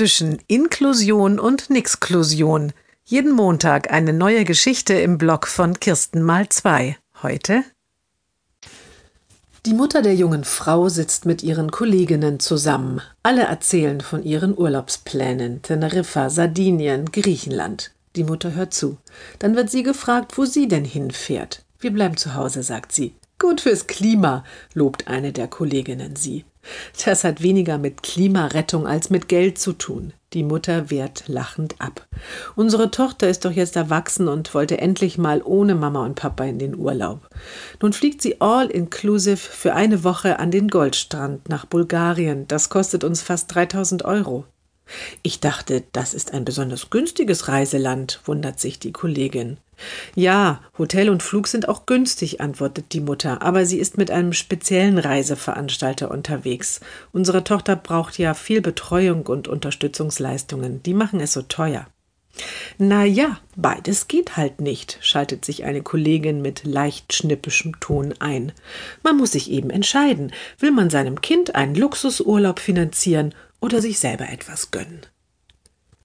zwischen Inklusion und Nixklusion. Jeden Montag eine neue Geschichte im Blog von Kirsten mal zwei. Heute die Mutter der jungen Frau sitzt mit ihren Kolleginnen zusammen. Alle erzählen von ihren Urlaubsplänen. Teneriffa, Sardinien, Griechenland. Die Mutter hört zu. Dann wird sie gefragt, wo sie denn hinfährt. Wir bleiben zu Hause, sagt sie. Gut fürs Klima, lobt eine der Kolleginnen sie. Das hat weniger mit Klimarettung als mit Geld zu tun. Die Mutter wehrt lachend ab. Unsere Tochter ist doch jetzt erwachsen und wollte endlich mal ohne Mama und Papa in den Urlaub. Nun fliegt sie all inclusive für eine Woche an den Goldstrand nach Bulgarien. Das kostet uns fast 3000 Euro. Ich dachte, das ist ein besonders günstiges Reiseland, wundert sich die Kollegin. Ja, Hotel und Flug sind auch günstig, antwortet die Mutter, aber sie ist mit einem speziellen Reiseveranstalter unterwegs. Unsere Tochter braucht ja viel Betreuung und Unterstützungsleistungen, die machen es so teuer. Na ja, beides geht halt nicht, schaltet sich eine Kollegin mit leicht schnippischem Ton ein. Man muss sich eben entscheiden, will man seinem Kind einen Luxusurlaub finanzieren oder sich selber etwas gönnen.